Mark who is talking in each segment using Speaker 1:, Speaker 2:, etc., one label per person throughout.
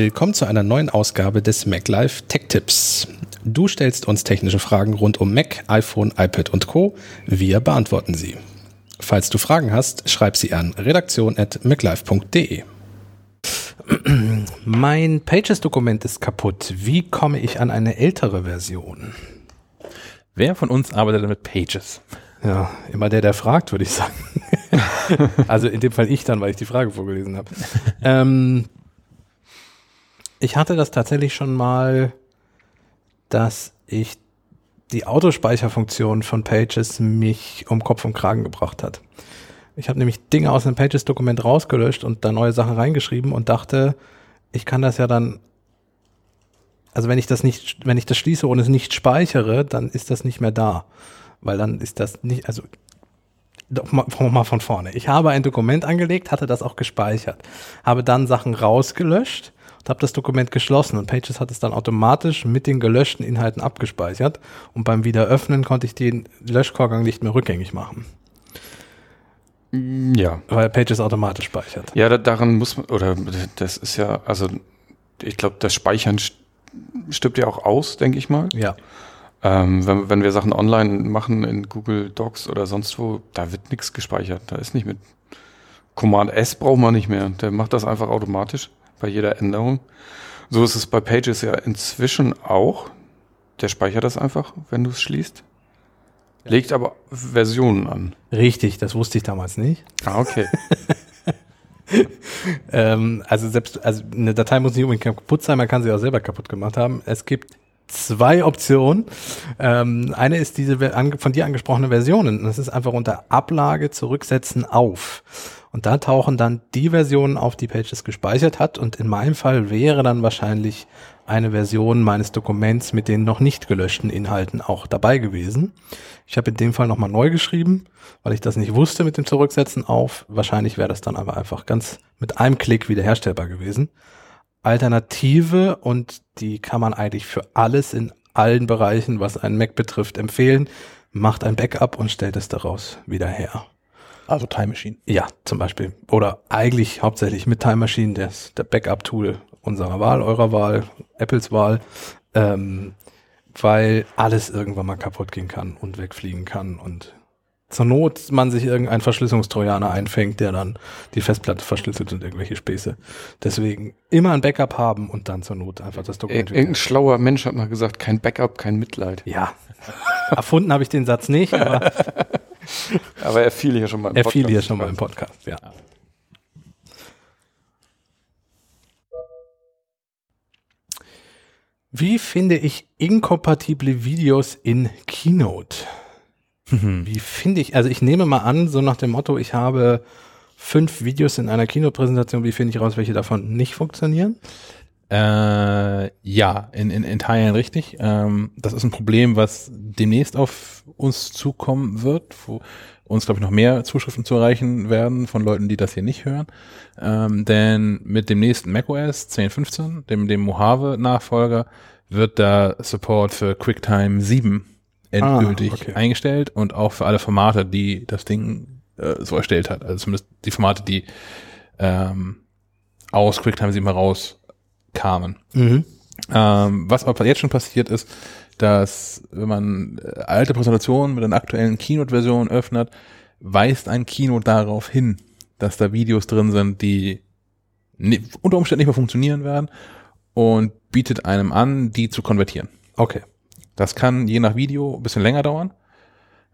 Speaker 1: Willkommen zu einer neuen Ausgabe des MacLife Tech Tipps. Du stellst uns technische Fragen rund um Mac, iPhone, iPad und Co. Wir beantworten sie. Falls du Fragen hast, schreib sie an redaktion.maclife.de. Mein Pages-Dokument ist kaputt. Wie komme ich an eine ältere Version?
Speaker 2: Wer von uns arbeitet mit Pages?
Speaker 1: Ja, immer der, der fragt, würde ich sagen. also in dem Fall ich dann, weil ich die Frage vorgelesen habe. ähm, ich hatte das tatsächlich schon mal, dass ich die Autospeicherfunktion von Pages mich um Kopf und Kragen gebracht hat. Ich habe nämlich Dinge aus einem Pages-Dokument rausgelöscht und da neue Sachen reingeschrieben und dachte, ich kann das ja dann, also wenn ich das nicht, wenn ich das schließe und es nicht speichere, dann ist das nicht mehr da. Weil dann ist das nicht, also doch mal, mal von vorne. Ich habe ein Dokument angelegt, hatte das auch gespeichert, habe dann Sachen rausgelöscht und habe das Dokument geschlossen und Pages hat es dann automatisch mit den gelöschten Inhalten abgespeichert und beim Wiederöffnen konnte ich den Löschvorgang nicht mehr rückgängig machen.
Speaker 2: Mm, ja.
Speaker 1: Weil Pages automatisch speichert.
Speaker 2: Ja, da, daran muss man, oder das ist ja, also ich glaube, das Speichern stirbt ja auch aus, denke ich mal.
Speaker 1: Ja.
Speaker 2: Ähm, wenn, wenn wir Sachen online machen in Google Docs oder sonst wo, da wird nichts gespeichert. Da ist nicht mit Command S braucht man nicht mehr. Der macht das einfach automatisch bei jeder Änderung. So ist es bei Pages ja inzwischen auch. Der speichert das einfach, wenn du es schließt. Legt aber Versionen an.
Speaker 1: Richtig, das wusste ich damals nicht.
Speaker 2: Ah, okay.
Speaker 1: ähm, also selbst, also eine Datei muss nicht unbedingt kaputt sein, man kann sie auch selber kaputt gemacht haben. Es gibt zwei Optionen. Ähm, eine ist diese von dir angesprochene Versionen. Das ist einfach unter Ablage zurücksetzen auf. Und da tauchen dann die Versionen auf, die Pages gespeichert hat. Und in meinem Fall wäre dann wahrscheinlich eine Version meines Dokuments mit den noch nicht gelöschten Inhalten auch dabei gewesen. Ich habe in dem Fall nochmal neu geschrieben, weil ich das nicht wusste mit dem Zurücksetzen auf. Wahrscheinlich wäre das dann aber einfach ganz mit einem Klick wiederherstellbar gewesen. Alternative und die kann man eigentlich für alles in allen Bereichen, was einen Mac betrifft, empfehlen. Macht ein Backup und stellt es daraus wieder her.
Speaker 2: Also Time Machine.
Speaker 1: Ja, zum Beispiel. Oder eigentlich hauptsächlich mit Time Machine, das, der Backup-Tool unserer Wahl, eurer Wahl, Apples Wahl, ähm, weil alles irgendwann mal kaputt gehen kann und wegfliegen kann und zur Not man sich irgendein Verschlüsselungstrojaner einfängt, der dann die Festplatte verschlüsselt und irgendwelche Späße. Deswegen immer ein Backup haben und dann zur Not einfach das
Speaker 2: Dokument. Irgendein schlauer Mensch hat mal gesagt, kein Backup, kein Mitleid.
Speaker 1: Ja. Erfunden habe ich den Satz nicht, aber,
Speaker 2: aber er fiel hier schon mal
Speaker 1: im er Podcast. Er fiel hier schon mal im Podcast, ja. Wie finde ich inkompatible Videos in Keynote? Mhm. Wie finde ich, also ich nehme mal an, so nach dem Motto, ich habe fünf Videos in einer Kinopräsentation, wie finde ich raus, welche davon nicht funktionieren?
Speaker 2: Äh, ja, in, in, in Teilen richtig. Ähm, das ist ein Problem, was demnächst auf uns zukommen wird, wo uns, glaube ich, noch mehr Zuschriften zu erreichen werden von Leuten, die das hier nicht hören. Ähm, denn mit dem nächsten macOS 10.15, dem, dem Mojave-Nachfolger, wird da Support für QuickTime 7 endgültig ah, okay. eingestellt und auch für alle Formate, die das Ding äh, so erstellt hat. Also zumindest die Formate, die ähm, aus QuickTime 7 heraus kamen. Mhm. Ähm, was aber jetzt schon passiert ist, dass wenn man äh, alte Präsentationen mit einer aktuellen Keynote-Version öffnet, weist ein Keynote darauf hin, dass da Videos drin sind, die unter Umständen nicht mehr funktionieren werden und bietet einem an, die zu konvertieren.
Speaker 1: Okay.
Speaker 2: Das kann je nach Video ein bisschen länger dauern.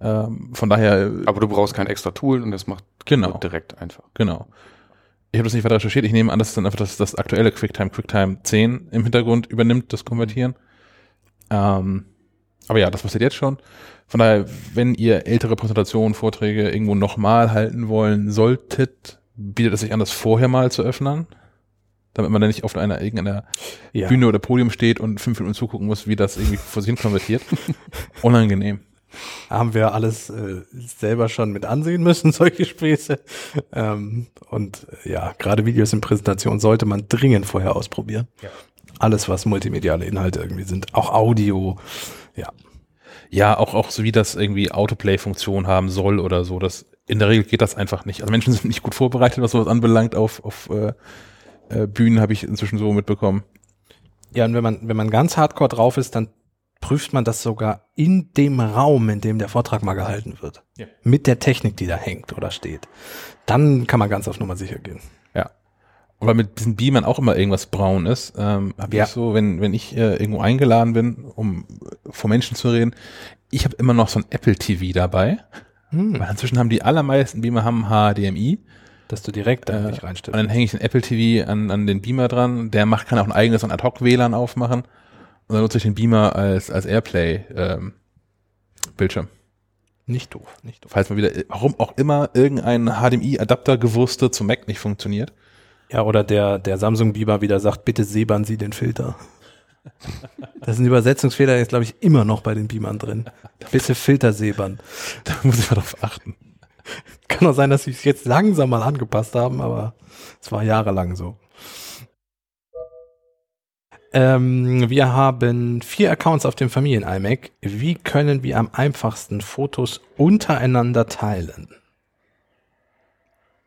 Speaker 2: Ähm, von daher.
Speaker 1: Aber du brauchst kein extra Tool und das macht
Speaker 2: genau
Speaker 1: direkt einfach.
Speaker 2: Genau. Ich habe das nicht weiter recherchiert. Ich nehme an, dass es dann einfach das, das aktuelle QuickTime, QuickTime 10 im Hintergrund übernimmt, das Konvertieren. Ähm, aber ja, das passiert jetzt schon. Von daher, wenn ihr ältere Präsentationen, Vorträge irgendwo nochmal halten wollen solltet, bietet es sich an, das vorher mal zu öffnen damit man dann nicht auf einer irgendeiner ja. Bühne oder Podium steht und fünf Minuten zugucken muss, wie das irgendwie vor sich hin konvertiert. Unangenehm.
Speaker 1: Haben wir alles äh, selber schon mit ansehen müssen, solche Späße. Ähm, und äh, ja, gerade Videos in Präsentation sollte man dringend vorher ausprobieren. Ja. Alles, was multimediale Inhalte irgendwie sind, auch Audio, ja.
Speaker 2: Ja, auch, auch so wie das irgendwie Autoplay-Funktion haben soll oder so. Das, in der Regel geht das einfach nicht. Also Menschen sind nicht gut vorbereitet, was sowas anbelangt auf, auf äh, äh, Bühnen habe ich inzwischen so mitbekommen.
Speaker 1: Ja, und wenn man, wenn man ganz hardcore drauf ist, dann prüft man das sogar in dem Raum, in dem der Vortrag mal gehalten wird.
Speaker 2: Ja.
Speaker 1: Mit der Technik, die da hängt oder steht. Dann kann man ganz auf Nummer sicher gehen.
Speaker 2: Ja. Und weil mit diesen Beamern auch immer irgendwas braun ist, ähm, habe
Speaker 1: Ja.
Speaker 2: ich so, wenn, wenn ich äh, irgendwo eingeladen bin, um äh, vor Menschen zu reden, ich habe immer noch so ein Apple TV dabei.
Speaker 1: Hm.
Speaker 2: Weil inzwischen haben die allermeisten Beamer haben HDMI.
Speaker 1: Dass du direkt da
Speaker 2: Äh,
Speaker 1: nicht
Speaker 2: Und
Speaker 1: reinstellst.
Speaker 2: dann hänge ich den Apple TV an, an den Beamer dran. Der macht, kann auch ein eigenes ein Ad-Hoc-WLAN aufmachen. Und dann nutze ich den Beamer als, als Airplay-Bildschirm.
Speaker 1: Nicht doof, nicht doof.
Speaker 2: Falls mal wieder, warum auch immer, irgendein HDMI-Adapter-Gewurste zum Mac nicht funktioniert.
Speaker 1: Ja, oder der, der Samsung Biber wieder sagt, bitte säbern Sie den Filter. Das ist ein Übersetzungsfehler, der ist, glaube ich, immer noch bei den Beamern drin. Bitte Filter säbern.
Speaker 2: Da muss ich mal drauf achten.
Speaker 1: Kann auch sein, dass sie es jetzt langsam mal angepasst haben, aber es war jahrelang so. Ähm, wir haben vier Accounts auf dem Familien-iMac. Wie können wir am einfachsten Fotos untereinander teilen?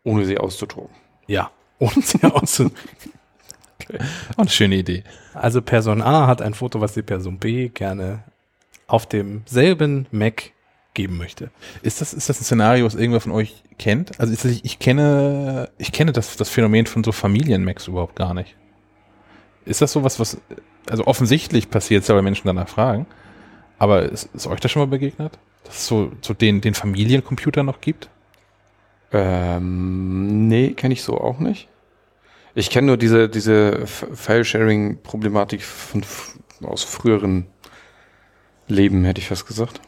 Speaker 3: Ohne sie auszudrucken.
Speaker 1: Ja, ohne sie auszu
Speaker 2: Auch eine schöne Idee.
Speaker 1: Also Person A hat ein Foto, was die Person B gerne auf demselben Mac geben möchte.
Speaker 2: Ist das, ist das ein Szenario, was irgendwer von euch kennt? Also ist das, ich kenne, ich kenne das, das Phänomen von so Familien-Macs überhaupt gar nicht. Ist das sowas, was, also offensichtlich passiert es ja, weil Menschen danach fragen. Aber ist, ist euch das schon mal begegnet? Dass es so, so den, den Familiencomputer noch gibt?
Speaker 3: Ähm, nee, kenne ich so auch nicht. Ich kenne nur diese, diese File-Sharing-Problematik von aus früheren Leben, hätte ich fast gesagt.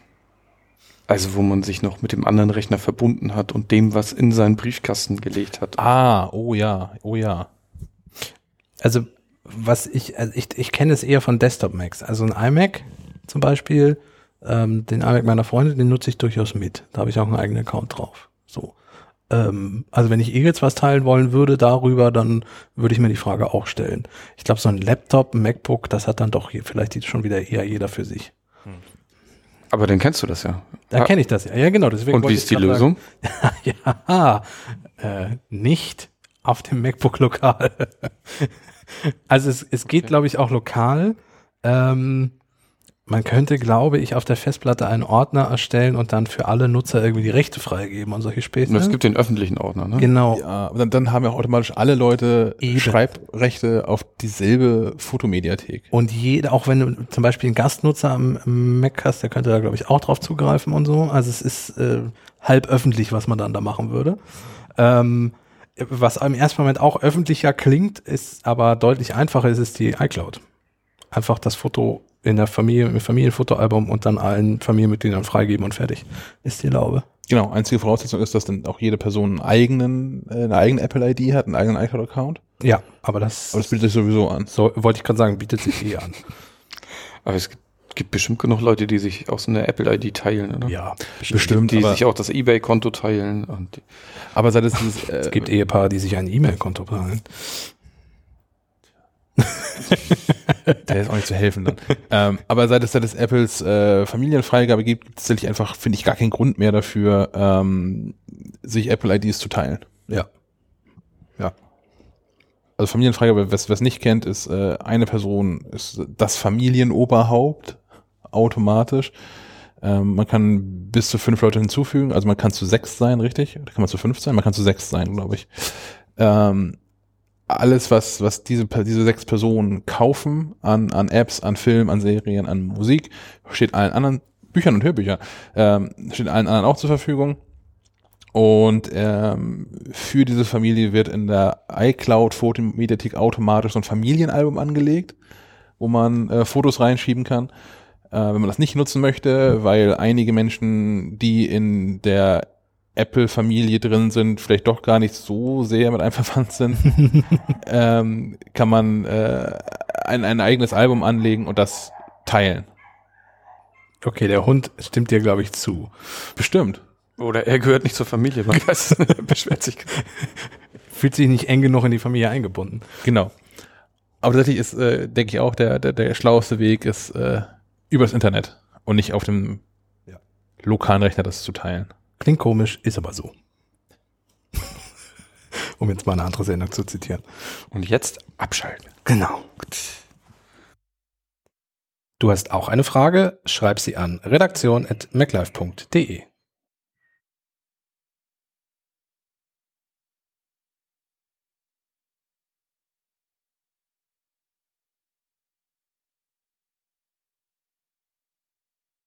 Speaker 3: Also wo man sich noch mit dem anderen Rechner verbunden hat und dem was in seinen Briefkasten gelegt hat.
Speaker 2: Ah, oh ja, oh ja.
Speaker 1: Also was ich, also ich, ich kenne es eher von Desktop-Macs. Also ein iMac zum Beispiel, ähm, den iMac meiner Freunde, den nutze ich durchaus mit. Da habe ich auch einen eigenen Account drauf. So. Ähm, also wenn ich eh jetzt was teilen wollen würde darüber, dann würde ich mir die Frage auch stellen. Ich glaube, so ein Laptop, ein MacBook, das hat dann doch hier vielleicht schon wieder eher jeder für sich.
Speaker 3: Aber dann kennst du das ja.
Speaker 1: Da
Speaker 3: Ah,
Speaker 1: kenne ich das ja. Ja, genau. Deswegen
Speaker 3: Und wie ist die Lösung?
Speaker 1: ja, äh, nicht auf dem MacBook lokal. Also es, es geht, glaube ich, auch lokal. Ähm, man könnte, glaube ich, auf der Festplatte einen Ordner erstellen und dann für alle Nutzer irgendwie die Rechte freigeben und solche Späße.
Speaker 3: Und es gibt den öffentlichen Ordner, ne?
Speaker 1: genau.
Speaker 2: Ja, dann, dann haben ja auch automatisch alle Leute
Speaker 1: Eben.
Speaker 2: Schreibrechte auf dieselbe Fotomediathek.
Speaker 1: Und jeder, auch wenn du zum Beispiel einen Gastnutzer am, am Mac hast, der könnte da, glaube ich, auch drauf zugreifen und so. Also es ist äh, halb öffentlich, was man dann da machen würde. Ähm, was im ersten Moment auch öffentlicher klingt, ist aber deutlich einfacher, ist es die iCloud. Einfach das Foto in der Familie, im Familienfotoalbum und dann allen Familienmitgliedern freigeben und fertig. Ist die Laube.
Speaker 2: Genau, einzige Voraussetzung ist, dass dann auch jede Person einen eigenen, äh, eine eigene Apple-ID hat, einen eigenen iCloud-Account.
Speaker 1: Ja, aber das,
Speaker 2: Aber das bietet sich sowieso an.
Speaker 1: so, wollte ich gerade sagen, bietet sich eh an.
Speaker 3: Aber es gibt, gibt bestimmt genug Leute, die sich auch so eine Apple-ID teilen, oder?
Speaker 1: Ja,
Speaker 2: Bestimmt,
Speaker 3: Die
Speaker 2: aber,
Speaker 3: sich auch das Ebay-Konto teilen. Und die,
Speaker 2: aber seit es dieses, äh,
Speaker 1: Es gibt Ehepaare, die sich ein E-Mail-Konto teilen.
Speaker 2: der ist auch nicht zu helfen dann. ähm, aber seit es, seit es Apples äh, Familienfreigabe gibt, gibt es tatsächlich einfach, finde ich, gar keinen Grund mehr dafür, ähm, sich Apple-IDs zu teilen.
Speaker 1: Ja. Ja.
Speaker 2: Also Familienfreigabe, wer es nicht kennt, ist äh, eine Person ist das Familienoberhaupt automatisch. Ähm, man kann bis zu fünf Leute hinzufügen, also man kann zu sechs sein, richtig? Oder kann man zu fünf sein? Man kann zu sechs sein, glaube ich. Ähm, alles, was, was diese, diese sechs Personen kaufen an, an Apps, an Filmen, an Serien, an Musik, steht allen anderen Büchern und Hörbüchern, ähm, steht allen anderen auch zur Verfügung. Und ähm, für diese Familie wird in der iCloud Fotomediathek automatisch so ein Familienalbum angelegt, wo man äh, Fotos reinschieben kann. Äh, wenn man das nicht nutzen möchte, weil einige Menschen, die in der Apple-Familie drin sind, vielleicht doch gar nicht so sehr mit einem verwandt sind, ähm, kann man äh, ein, ein eigenes Album anlegen und das teilen.
Speaker 1: Okay, der Hund stimmt dir, glaube ich, zu.
Speaker 2: Bestimmt.
Speaker 3: oder er gehört nicht zur Familie, man weiß, beschwert sich.
Speaker 1: Fühlt sich nicht eng genug in die Familie eingebunden.
Speaker 2: Genau. Aber tatsächlich ist, äh, denke ich auch, der, der, der schlauste Weg ist äh, übers Internet und nicht auf dem
Speaker 1: Ja.
Speaker 2: lokalen Rechner das zu teilen.
Speaker 1: Klingt komisch, ist aber so. um jetzt mal eine andere Sendung zu zitieren.
Speaker 3: Und jetzt abschalten.
Speaker 1: Genau. Du hast auch eine Frage? Schreib sie an redaktion.maclife.de.